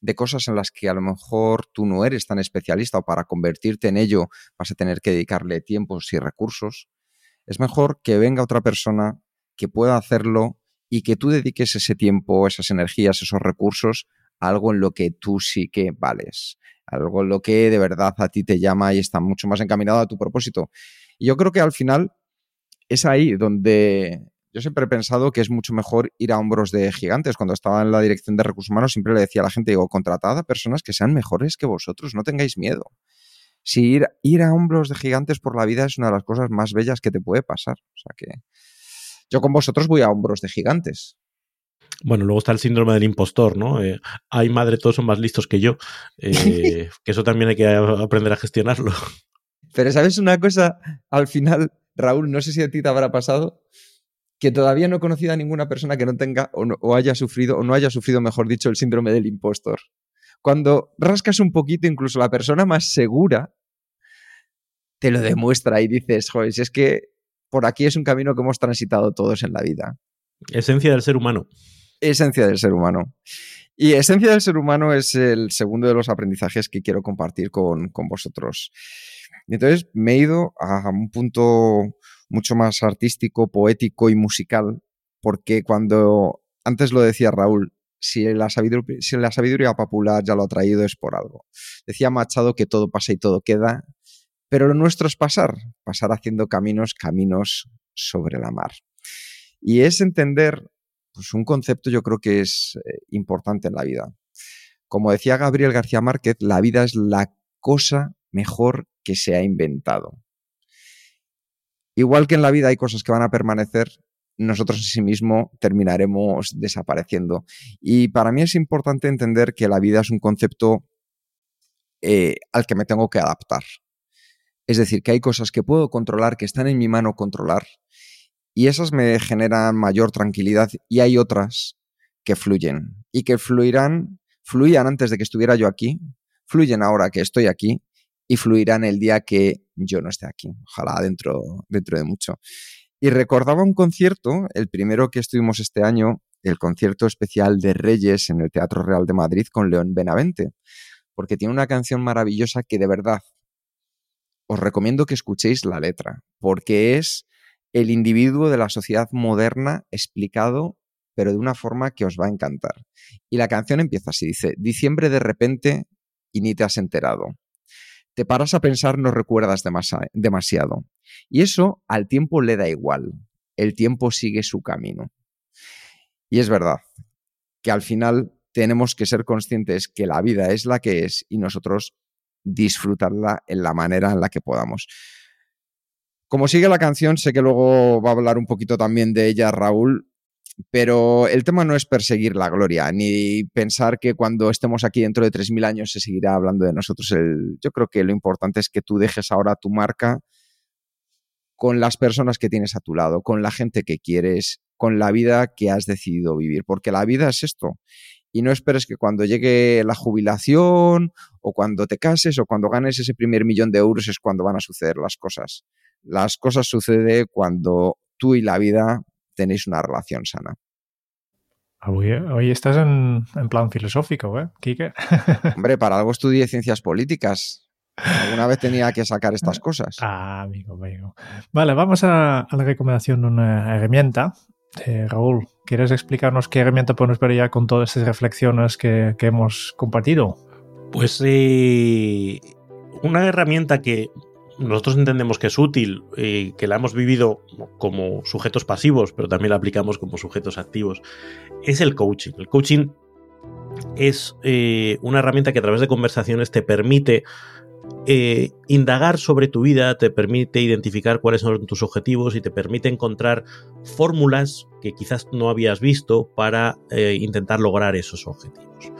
de cosas en las que a lo mejor tú no eres tan especialista o para convertirte en ello vas a tener que dedicarle tiempos y recursos, es mejor que venga otra persona que pueda hacerlo y que tú dediques ese tiempo, esas energías, esos recursos a algo en lo que tú sí que vales algo en lo que de verdad a ti te llama y está mucho más encaminado a tu propósito. Y yo creo que al final es ahí donde yo siempre he pensado que es mucho mejor ir a hombros de gigantes. Cuando estaba en la dirección de recursos humanos siempre le decía a la gente, digo, contratad a personas que sean mejores que vosotros, no tengáis miedo. Si ir, ir a hombros de gigantes por la vida es una de las cosas más bellas que te puede pasar. O sea que yo con vosotros voy a hombros de gigantes. Bueno, luego está el síndrome del impostor, ¿no? Eh, ay, madre, todos son más listos que yo. Eh, que eso también hay que aprender a gestionarlo. Pero sabes una cosa, al final, Raúl, no sé si a ti te habrá pasado, que todavía no he conocido a ninguna persona que no tenga o, no, o haya sufrido, o no haya sufrido, mejor dicho, el síndrome del impostor. cuando rascas un poquito, incluso la persona más segura te lo demuestra y dices, joder, si es que por aquí es un camino que hemos transitado todos en la vida. Esencia del ser humano. Esencia del ser humano. Y esencia del ser humano es el segundo de los aprendizajes que quiero compartir con, con vosotros. Entonces me he ido a un punto mucho más artístico, poético y musical, porque cuando antes lo decía Raúl, si la, sabiduría, popular ya lo ha traído es por algo. Decía Machado que todo pasa y todo queda, pero lo nuestro es pasar, pasar haciendo caminos, caminos sobre la mar. Y es entender pues, un concepto yo creo que es eh, importante en la vida. Como decía Gabriel García Márquez, la vida es la cosa mejor que se ha inventado. Igual que en la vida hay cosas que van a permanecer, nosotros en sí mismo terminaremos desapareciendo. Y para mí es importante entender que la vida es un concepto eh, al que me tengo que adaptar. Es decir, que hay cosas que puedo controlar, que están en mi mano controlar, y esas me generan mayor tranquilidad, y hay otras que fluyen, y que fluirán, fluían antes de que estuviera yo aquí, fluyen ahora que estoy aquí, y fluirán el día que yo no esté aquí, ojalá dentro, dentro de mucho. Y recordaba un concierto, el primero que estuvimos este año, el concierto especial de Reyes en el Teatro Real de Madrid con León Benavente, porque tiene una canción maravillosa que de verdad os recomiendo que escuchéis la letra, porque es el individuo de la sociedad moderna explicado, pero de una forma que os va a encantar. Y la canción empieza así, dice, diciembre de repente y ni te has enterado. Te paras a pensar, no recuerdas demasiado. Y eso al tiempo le da igual. El tiempo sigue su camino. Y es verdad que al final tenemos que ser conscientes que la vida es la que es y nosotros disfrutarla en la manera en la que podamos. Como sigue la canción, sé que luego va a hablar un poquito también de ella Raúl, pero el tema no es perseguir la gloria, ni pensar que cuando estemos aquí dentro de 3.000 años se seguirá hablando de nosotros. yo creo que lo importante es que tú dejes ahora tu marca con las personas que tienes a tu lado, con la gente que quieres, con la vida que has decidido vivir, porque la vida es esto. Y no esperes que cuando llegue la jubilación o cuando te cases o cuando ganes ese primer millón de euros es cuando van a suceder las cosas. Las cosas suceden cuando tú y la vida tenéis una relación sana. Hoy, estás en, plan filosófico, ¿eh, Quique? Hombre, para algo estudié ciencias políticas. Alguna vez tenía que sacar estas cosas. Ah, amigo, amigo. Vale, vamos a, la recomendación de una herramienta. Eh, Raúl, ¿quieres explicarnos qué herramienta podemos ver ya con todas estas reflexiones que, hemos compartido? Pues eh, una herramienta que nosotros entendemos que es útil, y que la hemos vivido como sujetos pasivos, pero también la aplicamos como sujetos activos, es el coaching. El coaching es eh, una herramienta que a través de conversaciones te permite eh, indagar sobre tu vida, te permite identificar cuáles son tus objetivos y te permite encontrar fórmulas que quizás no habías visto para eh, intentar lograr esos objetivos.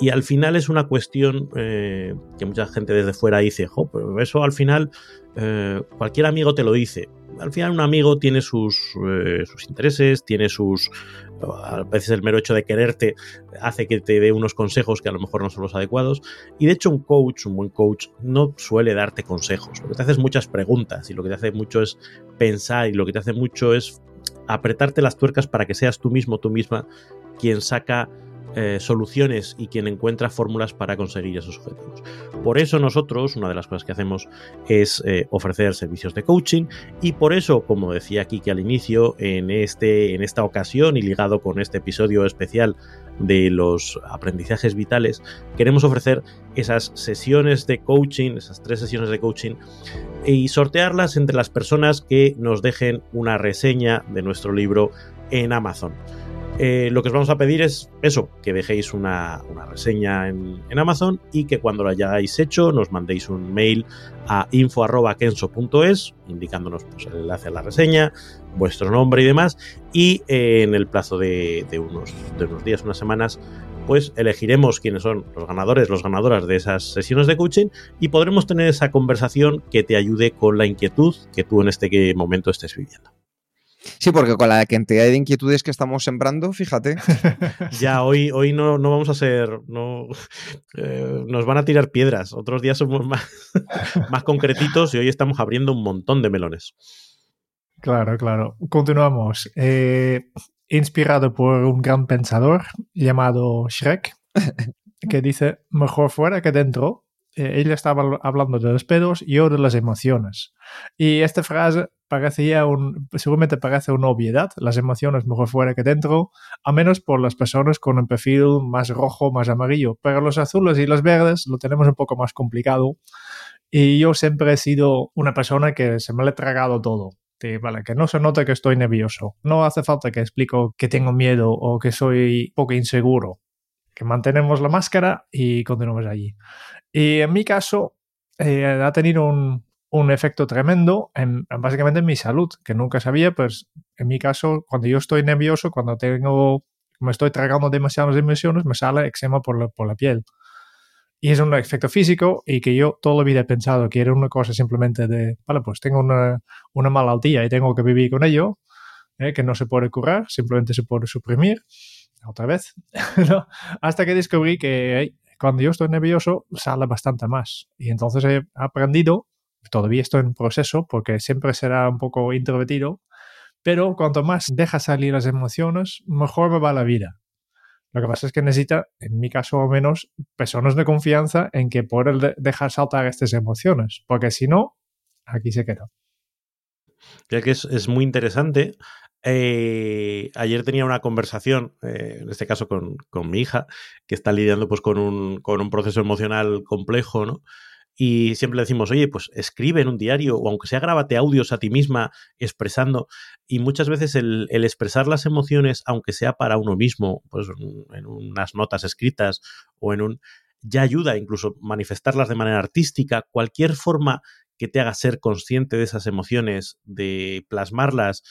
Y al final es una cuestión eh, que mucha gente desde fuera dice, pero eso al final eh, cualquier amigo te lo dice. Al final un amigo tiene sus, eh, sus intereses, tiene sus... A veces el mero hecho de quererte hace que te dé unos consejos que a lo mejor no son los adecuados. Y de hecho un coach, un buen coach, no suele darte consejos. Lo que te hace es muchas preguntas y lo que te hace mucho es pensar y lo que te hace mucho es apretarte las tuercas para que seas tú mismo, tú misma, quien saca eh, soluciones y quien encuentra fórmulas para conseguir esos objetivos. Por eso nosotros, una de las cosas que hacemos es eh, ofrecer servicios de coaching y por eso, como decía Kiki al inicio, en, este, en esta ocasión y ligado con este episodio especial de los aprendizajes vitales, queremos ofrecer esas sesiones de coaching, esas tres sesiones de coaching, y sortearlas entre las personas que nos dejen una reseña de nuestro libro en Amazon. Eh, lo que os vamos a pedir es eso, que dejéis una, reseña en, Amazon y que cuando lo hayáis hecho nos mandéis un mail a info.kenso.es indicándonos pues, el enlace a la reseña, vuestro nombre y demás. Y eh, en el plazo de, unos, de unos días, unas semanas, pues elegiremos quiénes son los ganadores, los ganadoras de esas sesiones de coaching y podremos tener esa conversación que te ayude con la inquietud que tú en este momento estés viviendo. Sí, porque con la cantidad de inquietudes que estamos sembrando, fíjate. ya, hoy, hoy no, no vamos a ser. No, eh, nos van a tirar piedras. Otros días somos más, más concretitos y hoy estamos abriendo un montón de melones. Claro, claro. Continuamos. Eh, inspirado por un gran pensador llamado Shrek, que dice: Mejor fuera que dentro. Eh, ella estaba hablando de los pedos y yo de las emociones. Y esta frase parecía un, seguramente parece una obviedad, las emociones mejor fuera que dentro, a menos por las personas con un perfil más rojo, más amarillo, pero los azules y los verdes lo tenemos un poco más complicado y yo siempre he sido una persona que se me le he tragado todo. vale, que no se note que estoy nervioso. No hace falta que explico que tengo miedo o que soy poco inseguro. Que mantenemos la máscara y continuamos allí. Y en mi caso, eh, ha tenido un, un efecto tremendo en, básicamente en mi salud, que nunca sabía, pues en mi caso, cuando yo estoy nervioso, cuando tengo, me estoy tragando demasiadas emociones, me sale eczema por la, por la piel. Y es un efecto físico y que yo toda la vida he pensado que era una cosa simplemente de, vale, pues tengo una, una malaltía y tengo que vivir con ello, ¿eh? que no se puede curar, simplemente se puede suprimir, otra vez, hasta que descubrí que cuando yo estoy nervioso sale bastante más. Y entonces he aprendido Todavía estoy en proceso porque siempre será un poco introvertido, pero cuanto más deja salir las emociones, mejor me va la vida. Lo que pasa es que necesita, en mi caso al menos, personas de confianza en que poder dejar saltar estas emociones, porque si no, aquí se queda. Ya que es, muy interesante. Eh, ayer tenía una conversación, eh, en este caso con, mi hija, que está lidiando pues, con, un, con un proceso emocional complejo, ¿no? y siempre le decimos, oye, pues escribe en un diario o aunque sea grábate audios a ti misma expresando. Y muchas veces el, expresar las emociones, aunque sea para uno mismo, pues en unas notas escritas o en un... ya ayuda incluso manifestarlas de manera artística, cualquier forma que te haga ser consciente de esas emociones, de plasmarlas,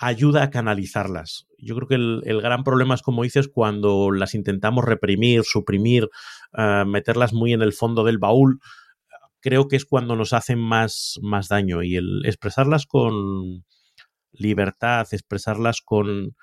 ayuda a canalizarlas. Yo creo que el, gran problema es, como dices, cuando las intentamos reprimir, suprimir, eh, meterlas muy en el fondo del baúl, creo que es cuando nos hacen más, más daño y el expresarlas con libertad, expresarlas con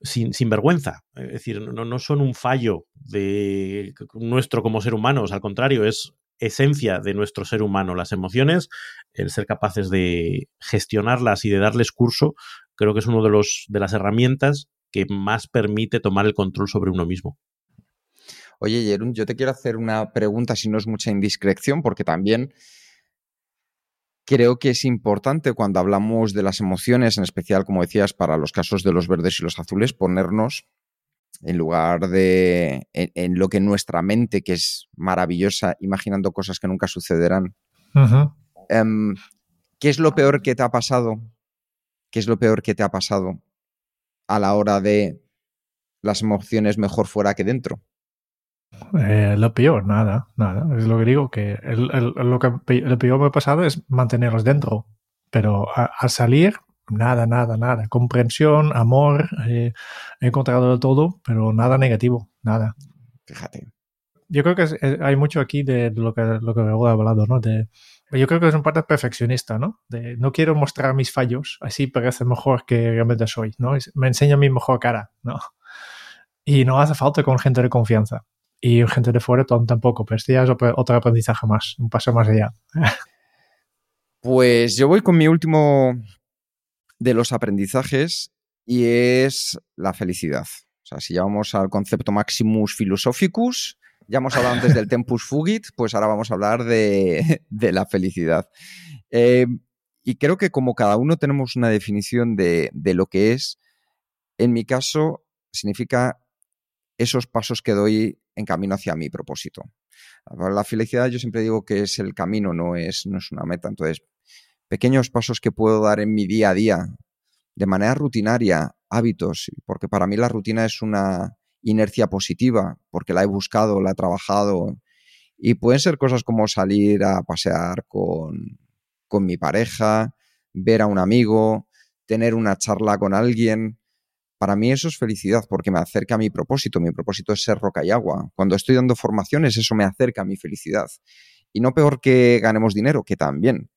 sin, vergüenza. Es decir, no, no, son un fallo de nuestro como ser humanos, al contrario, es esencia de nuestro ser humano. Las emociones, el ser capaces de gestionarlas y de darles curso, creo que es una de, los, de las herramientas que más permite tomar el control sobre uno mismo. Oye, Jerún, yo te quiero hacer una pregunta, si no es mucha indiscreción, porque también creo que es importante cuando hablamos de las emociones, en especial, como decías, para los casos de los verdes y los azules, ponernos en lugar de en, lo que nuestra mente, que es maravillosa, imaginando cosas que nunca sucederán. Em, ¿Qué es lo peor que te ha pasado? ¿Qué es lo peor que te ha pasado a la hora de las emociones mejor fuera que dentro? Eh, lo peor, nada, nada. Es lo que digo, que lo que lo peor me ha pasado es mantenerlos dentro. Pero a, salir, nada, nada, nada. Comprensión, amor, eh, he encontrado de todo, pero nada negativo, nada. Fíjate. Yo creo que hay mucho aquí de lo que, lo que he hablado, ¿no? De, yo creo que es un parte perfeccionista, ¿no? De no quiero mostrar mis fallos, así parece mejor que realmente soy, ¿no? Me enseña mi mejor cara, ¿no? Y no hace falta con gente de confianza y gente de fuera tampoco, pero este ya es otro aprendizaje más, un paso más allá. Pues yo voy con mi último de los aprendizajes y es la felicidad. O sea, si ya vamos al concepto maximus philosophicus, ya hemos hablado antes del tempus fugit, pues ahora vamos a hablar de, la felicidad. Eh, y creo que como cada uno tenemos una definición de, de lo que es, en mi caso significa esos pasos que doy en camino hacia mi propósito. La felicidad yo siempre digo que es el camino, no es, no es una meta. Entonces, pequeños pasos que puedo dar en mi día a día, de manera rutinaria, hábitos, porque para mí la rutina es una inercia positiva, porque la he buscado, la he trabajado, y pueden ser cosas como salir a pasear con, con mi pareja, ver a un amigo, tener una charla con alguien, para mí eso es felicidad porque me acerca a mi propósito. Mi propósito es ser roca y agua. Cuando estoy dando formaciones, eso me acerca a mi felicidad. Y no peor que ganemos dinero, que también,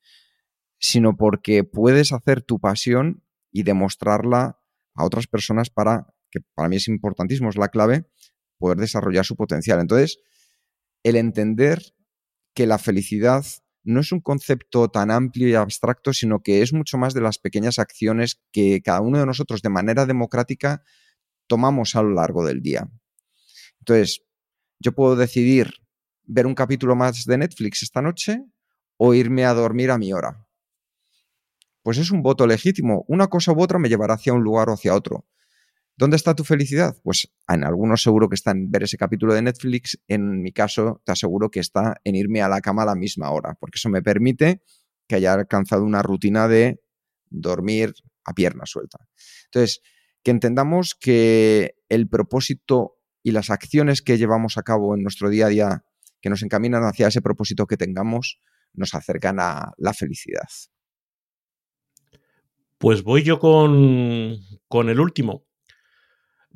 sino porque puedes hacer tu pasión y demostrarla a otras personas para, que para mí es importantísimo, es la clave, poder desarrollar su potencial. Entonces, el entender que la felicidad no es un concepto tan amplio y abstracto, sino que es mucho más de las pequeñas acciones que cada uno de nosotros de manera democrática tomamos a lo largo del día. Entonces, yo puedo decidir ver un capítulo más de Netflix esta noche o irme a dormir a mi hora. Pues es un voto legítimo. Una cosa u otra me llevará hacia un lugar o hacia otro. ¿Dónde está tu felicidad? Pues en algunos seguro que está en ver ese capítulo de Netflix, en mi caso te aseguro que está en irme a la cama a la misma hora, porque eso me permite que haya alcanzado una rutina de dormir a pierna suelta. Entonces, que entendamos que el propósito y las acciones que llevamos a cabo en nuestro día a día que nos encaminan hacia ese propósito que tengamos, nos acercan a la felicidad. Pues voy yo con, con el último,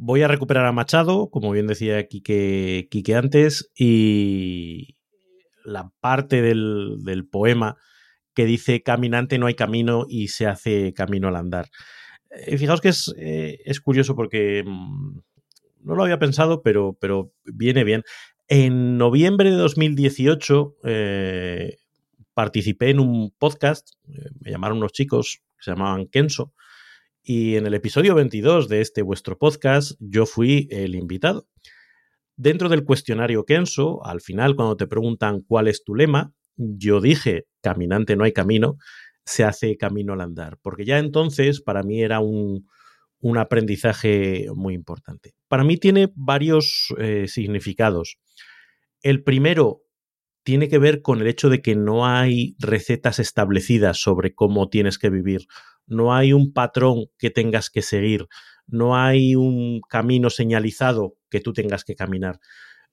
voy a recuperar a Machado, como bien decía Quique, antes, y la parte del, poema que dice caminante no hay camino y se hace camino al andar. Eh, fijaos que es, eh, es, curioso porque mm, no lo había pensado, pero, pero viene bien. En noviembre de 2018 eh, participé en un podcast, me llamaron unos chicos se llamaban Kenso, y en el episodio 22 de este vuestro podcast yo fui el invitado. Dentro del cuestionario Kenso, al final cuando te preguntan cuál es tu lema, yo dije, caminante no hay camino, se hace camino al andar, porque ya entonces para mí era un, aprendizaje muy importante. Para mí tiene varios eh, significados. El primero tiene que ver con el hecho de que no hay recetas establecidas sobre cómo tienes que vivir no hay un patrón que tengas que seguir, no hay un camino señalizado que tú tengas que caminar.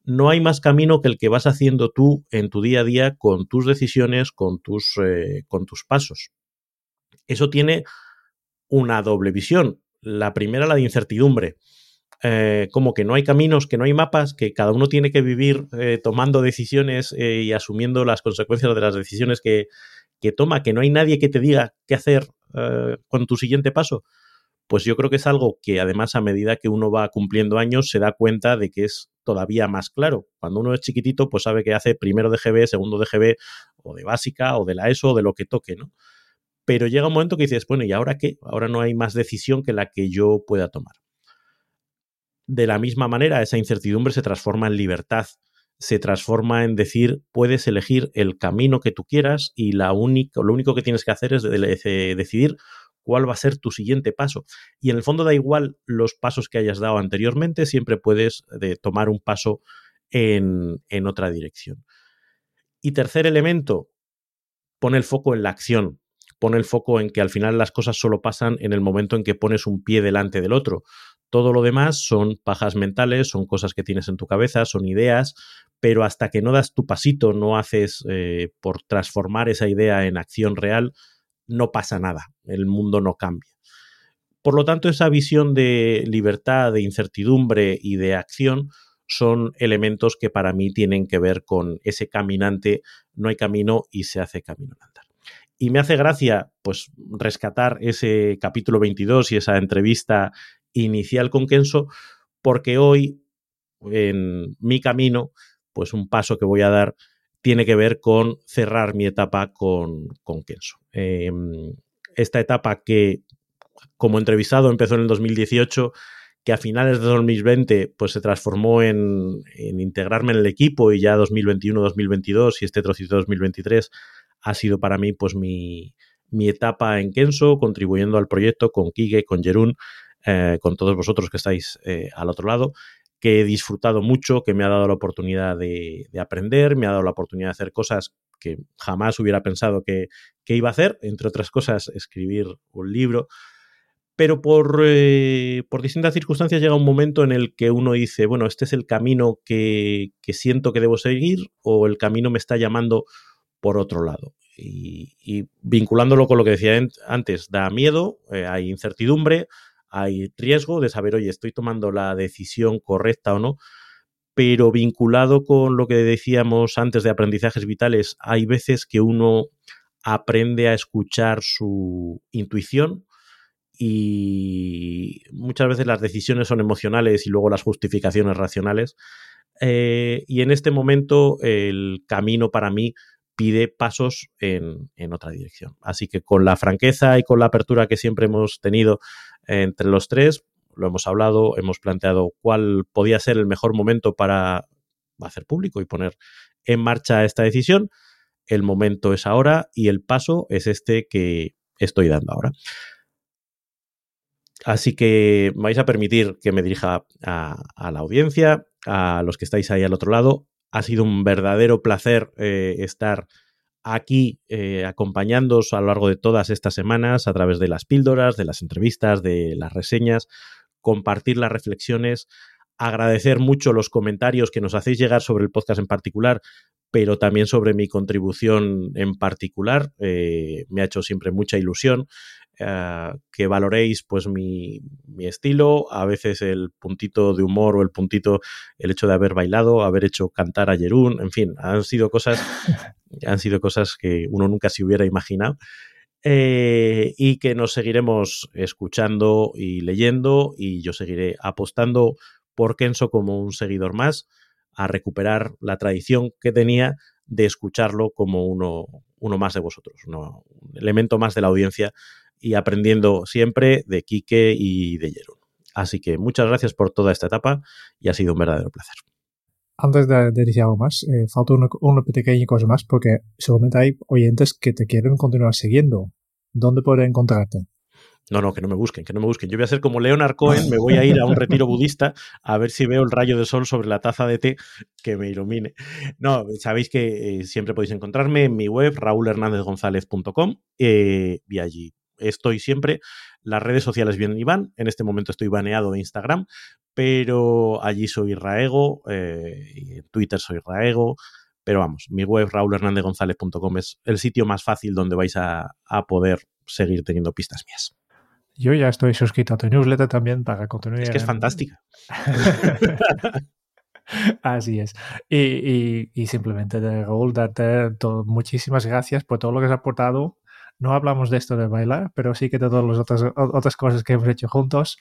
No hay más camino que el que vas haciendo tú en tu día a día con tus decisiones, con tus, eh, con tus pasos. Eso tiene una doble visión. La primera, la de incertidumbre. Eh, como que no hay caminos, que no hay mapas, que cada uno tiene que vivir eh, tomando decisiones y asumiendo las consecuencias de las decisiones que, que toma, que no hay nadie que te diga qué hacer eh, con tu siguiente paso, pues yo creo que es algo que además a medida que uno va cumpliendo años se da cuenta de que es todavía más claro. Cuando uno es chiquitito, pues sabe que hace primero de GB, segundo de GB, o de básica, o de la ESO, o de lo que toque, ¿no? Pero llega un momento que dices, bueno, ¿y ahora qué? Ahora no hay más decisión que la que yo pueda tomar. De la misma manera, esa incertidumbre se transforma en libertad se transforma en decir, puedes elegir el camino que tú quieras y la lo único que tienes que hacer es decidir cuál va a ser tu siguiente paso. Y en el fondo da igual los pasos que hayas dado anteriormente, siempre puedes de, tomar un paso en, en otra dirección. Y tercer elemento, pone el foco en la acción, pone el foco en que al final las cosas solo pasan en el momento en que pones un pie delante del otro. Todo lo demás son pajas mentales, son cosas que tienes en tu cabeza, son ideas, pero hasta que no das tu pasito, no haces eh, por transformar esa idea en acción real, no pasa nada, el mundo no cambia. Por lo tanto, esa visión de libertad, de incertidumbre y de acción son elementos que para mí tienen que ver con ese caminante, no hay camino y se hace andar. Y me hace gracia, pues, rescatar ese capítulo 22 y esa entrevista inicial con Kenso, porque hoy, en mi camino, pues un paso que voy a dar tiene que ver con cerrar mi etapa con, con Kenso. Em, esta etapa que, como entrevistado, empezó en el 2018, que a finales de 2020 pues, se transformó en, integrarme en el equipo y ya 2021-2022 y este trocito 2023 ha sido para mí pues mi, mi etapa en Kenso, contribuyendo al proyecto con Kike, con Jerún, eh, con todos vosotros que estáis eh, al otro lado, que he disfrutado mucho, que me ha dado la oportunidad de, aprender, me ha dado la oportunidad de hacer cosas que jamás hubiera pensado que, iba a hacer, entre otras cosas, escribir un libro. Pero por, eh, por, distintas circunstancias llega un momento en el que uno dice, bueno, este es el camino que, siento que debo seguir o el camino me está llamando por otro lado. Y, vinculándolo con lo que decía antes, da miedo, hay incertidumbre, hay riesgo de saber, oye, estoy tomando la decisión correcta o no, pero vinculado con lo que decíamos antes de aprendizajes vitales, hay veces que uno aprende a escuchar su intuición y muchas veces las decisiones son emocionales y luego las justificaciones racionales. Eh, y en este momento el camino para mí pide pasos en, otra dirección. Así que con la franqueza y con la apertura que siempre hemos tenido entre los tres, lo hemos hablado, hemos planteado cuál podía ser el mejor momento para hacer público y poner en marcha esta decisión. El momento es ahora y el paso es este que estoy dando ahora. Así que vais a permitir que me dirija a, la audiencia, a los que estáis ahí al otro lado. Ha sido un verdadero placer eh, estar aquí eh, acompañándoos a lo largo de todas estas semanas a través de las píldoras, de las entrevistas, de las reseñas, compartir las reflexiones, agradecer mucho los comentarios que nos hacéis llegar sobre el podcast en particular, pero también sobre mi contribución en particular. Eh, me ha hecho siempre mucha ilusión eh, que valoréis pues mi, estilo, a veces el puntito de humor o el puntito, el hecho de haber bailado, haber hecho cantar a Jerún, en fin, han sido cosas, han sido cosas que uno nunca se hubiera imaginado. Eh, y que nos seguiremos escuchando y leyendo y yo seguiré apostando por Kenso como un seguidor más a recuperar la tradición que tenía de escucharlo como uno, uno más de vosotros, un elemento más de la audiencia y aprendiendo siempre de Quique y de Jerón. Así que muchas gracias por toda esta etapa y ha sido un verdadero placer. Antes de, decir algo más, eh, falta una, una, pequeña cosa más porque seguramente hay oyentes que te quieren continuar siguiendo. ¿Dónde pueden encontrarte? No, no, que no me busquen, que no me busquen. Yo voy a ser como Leonard Cohen, me voy a ir a un retiro budista a ver si veo el rayo de sol sobre la taza de té que me ilumine. No, sabéis que eh, siempre podéis encontrarme en mi web, raulhernandezgonzalez.com, eh, y allí estoy siempre. Las redes sociales vienen y van. En este momento estoy baneado de Instagram, pero allí soy Raego, eh, en Twitter soy Raego. Pero vamos, mi web raulhernandezgonzalez.com es el sitio más fácil donde vais a, poder seguir teniendo pistas mías. Yo ya estoy suscrito a tu newsletter también para continuar. Es que es fantástica. Así es. Y, simplemente, Raúl, darte muchísimas gracias por todo lo que has aportado no hablamos de esto de bailar, pero sí que de todas las otras, otras cosas que hemos hecho juntos.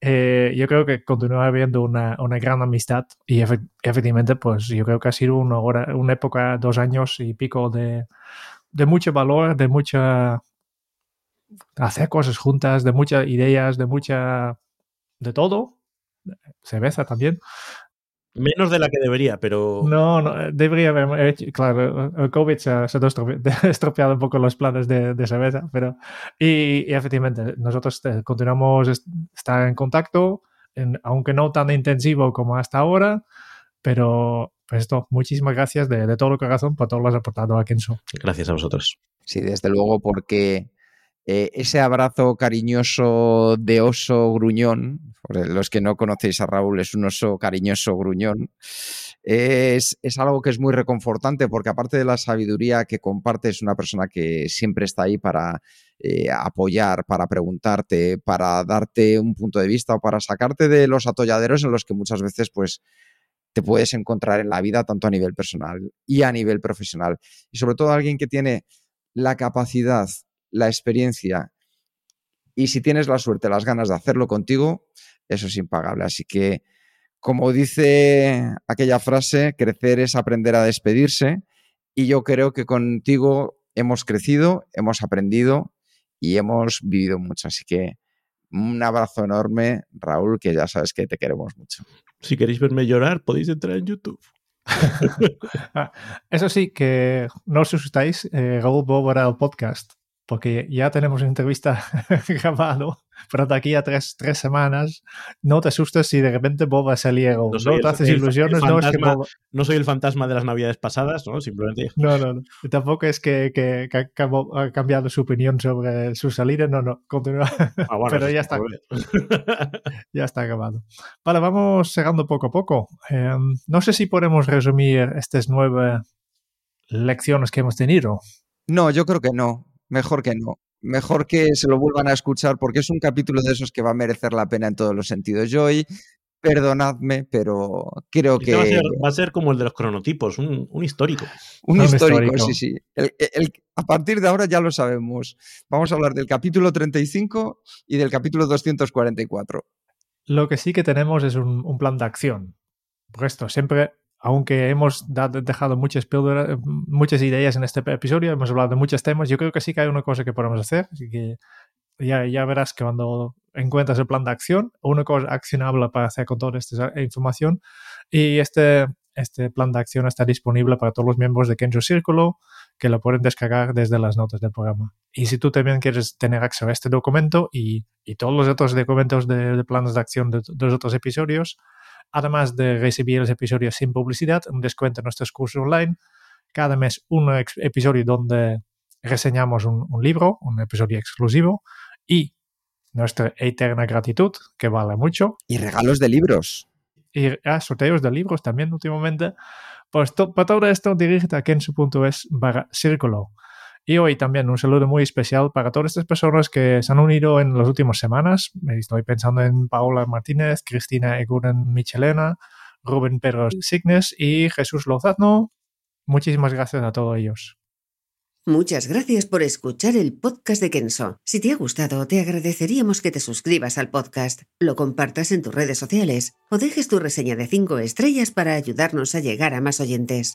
Eh, yo creo que continúa habiendo una, una gran amistad y efectivamente, pues yo creo que ha sido una, hora, una época, dos años y pico de, de mucho valor, de mucha... hacer cosas juntas, de muchas ideas, de mucha... de todo. Cerveza también. Menos de la que debería, pero. No, no debería haber hecho. Claro, el COVID se, ha estropeado un poco los planes de, de cerveza, pero. Y, efectivamente, nosotros continuamos a estar en contacto, aunque no tan intensivo como hasta ahora, pero pues esto, muchísimas gracias de, de todo lo corazón por todo lo que has aportado a Kenzo. Gracias a vosotros. Sí, desde luego, porque eh, ese abrazo cariñoso de oso gruñón, por los que no conocéis a Raúl, es un oso cariñoso gruñón, es, algo que es muy reconfortante porque aparte de la sabiduría que comparte, es una persona que siempre está ahí para eh, apoyar, para preguntarte, para darte un punto de vista o para sacarte de los atolladeros en los que muchas veces pues te puedes encontrar en la vida, tanto a nivel personal y a nivel profesional. Y sobre todo alguien que tiene la capacidad la experiencia y si tienes la suerte, las ganas de hacerlo contigo, eso es impagable. Así que, como dice aquella frase, crecer es aprender a despedirse y yo creo que contigo hemos crecido, hemos aprendido y hemos vivido mucho. Así que un abrazo enorme, Raúl, que ya sabes que te queremos mucho. Si queréis verme llorar, podéis entrar en YouTube. Ah, eso sí, que no os asustáis, eh, Raúl Bob el podcast porque ya tenemos una entrevista grabado, pero de aquí a tres, tres, semanas no te asustes si de repente Bob va a salir no, no te haces ilusiones, no es que No soy el fantasma de las navidades pasadas, ¿no? Simplemente... No, no, no. tampoco es que, que, ha cambiado su opinión sobre su salida, no, no, continúa. Ah, pero ya está. ya está grabado. Vale, vamos llegando poco a poco. Em, no sé si podemos resumir estas nueve lecciones que hemos tenido. No, yo creo que no mejor que no. Mejor que se lo vuelvan a escuchar porque es un capítulo de esos que va a merecer la pena en todos los sentidos. Yo hoy perdonadme, pero creo que... Va a, ser, va a, ser, como el de los cronotipos, un, un histórico. Un, histórico, histórico, sí, sí. El, el, a partir de ahora ya lo sabemos. Vamos a hablar del capítulo 35 y del capítulo 244. Lo que sí que tenemos es un, un plan de acción. Por esto, siempre, aunque hemos dejado muchas, muchas ideas en este episodio, hemos hablado de muchos temas, yo creo que sí que hay una cosa que podemos hacer, así que ya, ya verás que cuando encuentras el plan de acción, una cosa accionable para hacer con toda esta información, y este, este plan de acción está disponible para todos los miembros de Kenjo Círculo, que lo pueden descargar desde las notas del programa. Y si tú también quieres tener acceso a este documento y, y todos los otros documentos de, de, planes de acción de, de, los otros episodios, además de recibir los episodios sin publicidad, un descuento en nuestros cursos online, cada mes un episodio donde reseñamos un, un libro, un episodio exclusivo y nuestra eterna gratitud, que vale mucho. Y regalos de libros. Y ah, sorteos de libros también últimamente. Pues to, para todo esto, dirígete a kensu.es barra círculo. Y hoy también un saludo muy especial para todas estas personas que se han unido en las últimas semanas. Estoy pensando en Paola Martínez, Cristina Eguren Michelena, Rubén Pedro Signes y Jesús Lozano. Muchísimas gracias a todos ellos. Muchas gracias por escuchar el podcast de Kenso. Si te ha gustado, te agradeceríamos que te suscribas al podcast, lo compartas en tus redes sociales o dejes tu reseña de 5 estrellas para ayudarnos a llegar a más oyentes.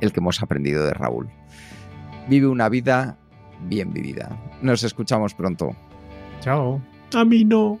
el que hemos aprendido de Raúl. Vive una vida bien vivida. Nos escuchamos pronto. Chao. A mí no.